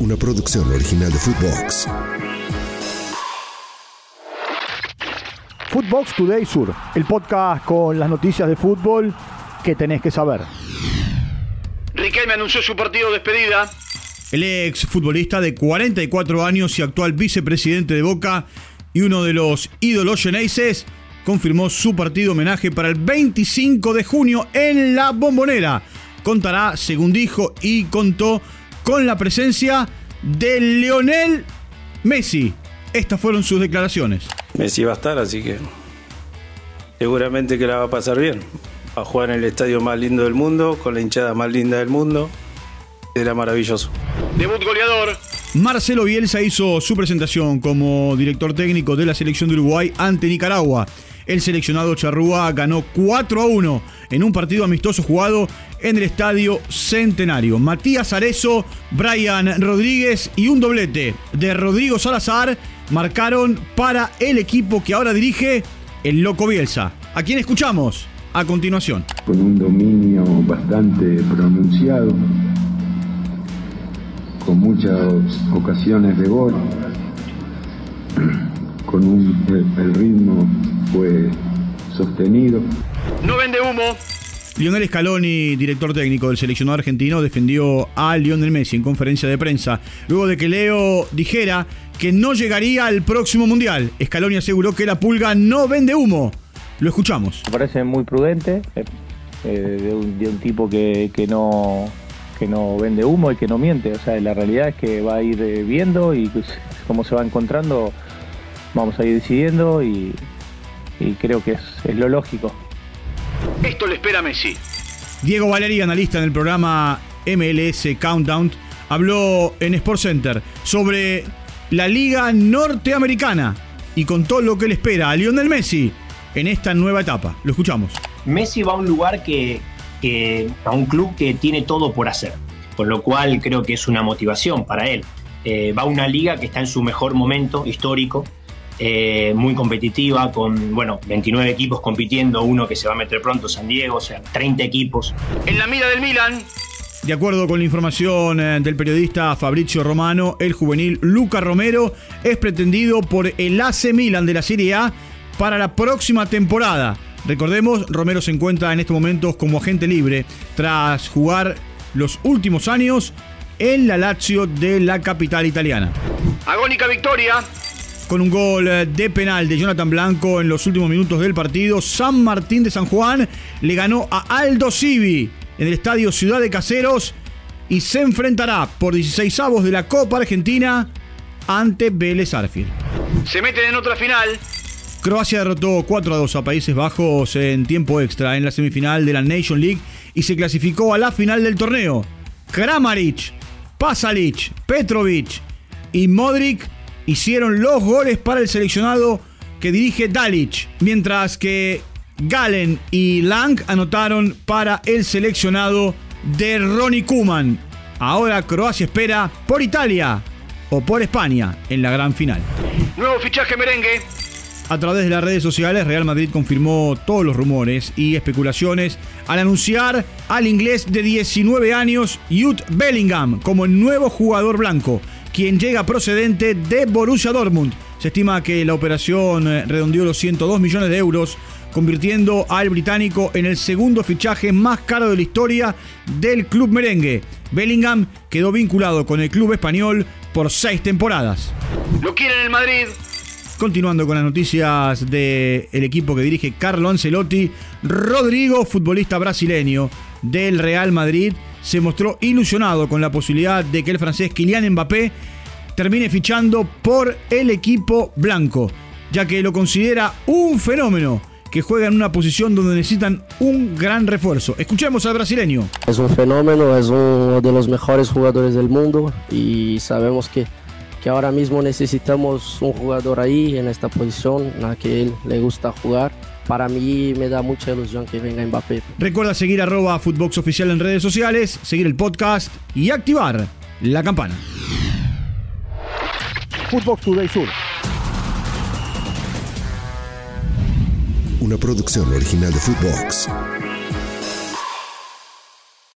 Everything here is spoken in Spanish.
una producción original de Footbox. Footbox Today Sur, el podcast con las noticias de fútbol que tenés que saber. Riquelme anunció su partido de despedida. El ex futbolista de 44 años y actual vicepresidente de Boca y uno de los ídolos geneises confirmó su partido homenaje para el 25 de junio en la Bombonera. Contará, según dijo y contó, con la presencia de Lionel Messi. Estas fueron sus declaraciones. Messi va a estar, así que seguramente que la va a pasar bien. Va a jugar en el estadio más lindo del mundo, con la hinchada más linda del mundo. Será maravilloso. Debut goleador. Marcelo Bielsa hizo su presentación como director técnico de la selección de Uruguay ante Nicaragua. El seleccionado charrúa ganó 4 a 1 en un partido amistoso jugado en el Estadio Centenario. Matías Arezo, Brian Rodríguez y un doblete de Rodrigo Salazar marcaron para el equipo que ahora dirige el Loco Bielsa. ¿A quién escuchamos? A continuación. Con un dominio bastante pronunciado, con muchas ocasiones de gol, con un, el ritmo fue sostenido. No vende humo. Lionel Scaloni, director técnico del seleccionado argentino, defendió a Lionel Messi en conferencia de prensa, luego de que Leo dijera que no llegaría al próximo Mundial. Scaloni aseguró que la pulga no vende humo. Lo escuchamos. Me parece muy prudente eh, de, un, de, un, tipo que, que, no, que no vende humo y que no miente. O sea, la realidad es que va a ir viendo y pues, cómo se va encontrando, vamos a ir decidiendo y, y creo que es, es, lo lógico. Esto le espera a Messi. Diego Valeri, analista en el programa MLS Countdown, habló en Sports Center sobre la liga norteamericana y contó lo que le espera a Lionel Messi en esta nueva etapa. Lo escuchamos. Messi va a un lugar que, que a un club que tiene todo por hacer, con lo cual creo que es una motivación para él. Eh, va a una liga que está en su mejor momento histórico, eh, muy competitiva, con bueno, 29 equipos compitiendo, uno que se va a meter pronto, San Diego, o sea, 30 equipos. En la mira del Milan. De acuerdo con la información eh, del periodista Fabrizio Romano, el juvenil Luca Romero es pretendido por el AC Milan de la Serie A para la próxima temporada. Recordemos, Romero se encuentra en estos momentos como agente libre tras jugar los últimos años en la Lazio de la capital italiana. Agónica victoria con un gol de penal de Jonathan Blanco en los últimos minutos del partido, San Martín de San Juan le ganó a Aldo Civi en el estadio Ciudad de Caseros y se enfrentará por 16 avos de la Copa Argentina ante Vélez Arfield. Se meten en otra final. Croacia derrotó 4 a 2 a Países Bajos en tiempo extra en la semifinal de la Nation League y se clasificó a la final del torneo. Kramaric, Pasalic, Petrovic y Modric hicieron los goles para el seleccionado que dirige Dalic, mientras que Galen y Lang anotaron para el seleccionado de Ronnie Kuman. Ahora Croacia espera por Italia o por España en la gran final. Nuevo fichaje merengue. A través de las redes sociales, Real Madrid confirmó todos los rumores y especulaciones al anunciar al inglés de 19 años, Jude Bellingham, como el nuevo jugador blanco quien llega procedente de Borussia Dortmund. Se estima que la operación redondeó los 102 millones de euros, convirtiendo al británico en el segundo fichaje más caro de la historia del club merengue. Bellingham quedó vinculado con el club español por seis temporadas. Lo quieren en Madrid. Continuando con las noticias del equipo que dirige Carlo Ancelotti, Rodrigo, futbolista brasileño del Real Madrid, se mostró ilusionado con la posibilidad de que el francés Kylian Mbappé termine fichando por el equipo blanco, ya que lo considera un fenómeno que juega en una posición donde necesitan un gran refuerzo. Escuchemos al brasileño. Es un fenómeno, es uno de los mejores jugadores del mundo y sabemos que, que ahora mismo necesitamos un jugador ahí en esta posición, a que él le gusta jugar para mí me da mucha ilusión que venga Mbappé. Recuerda seguir arroba Footbox Oficial en redes sociales, seguir el podcast y activar la campana. Footbox Today Sur. Una producción original de Footbox.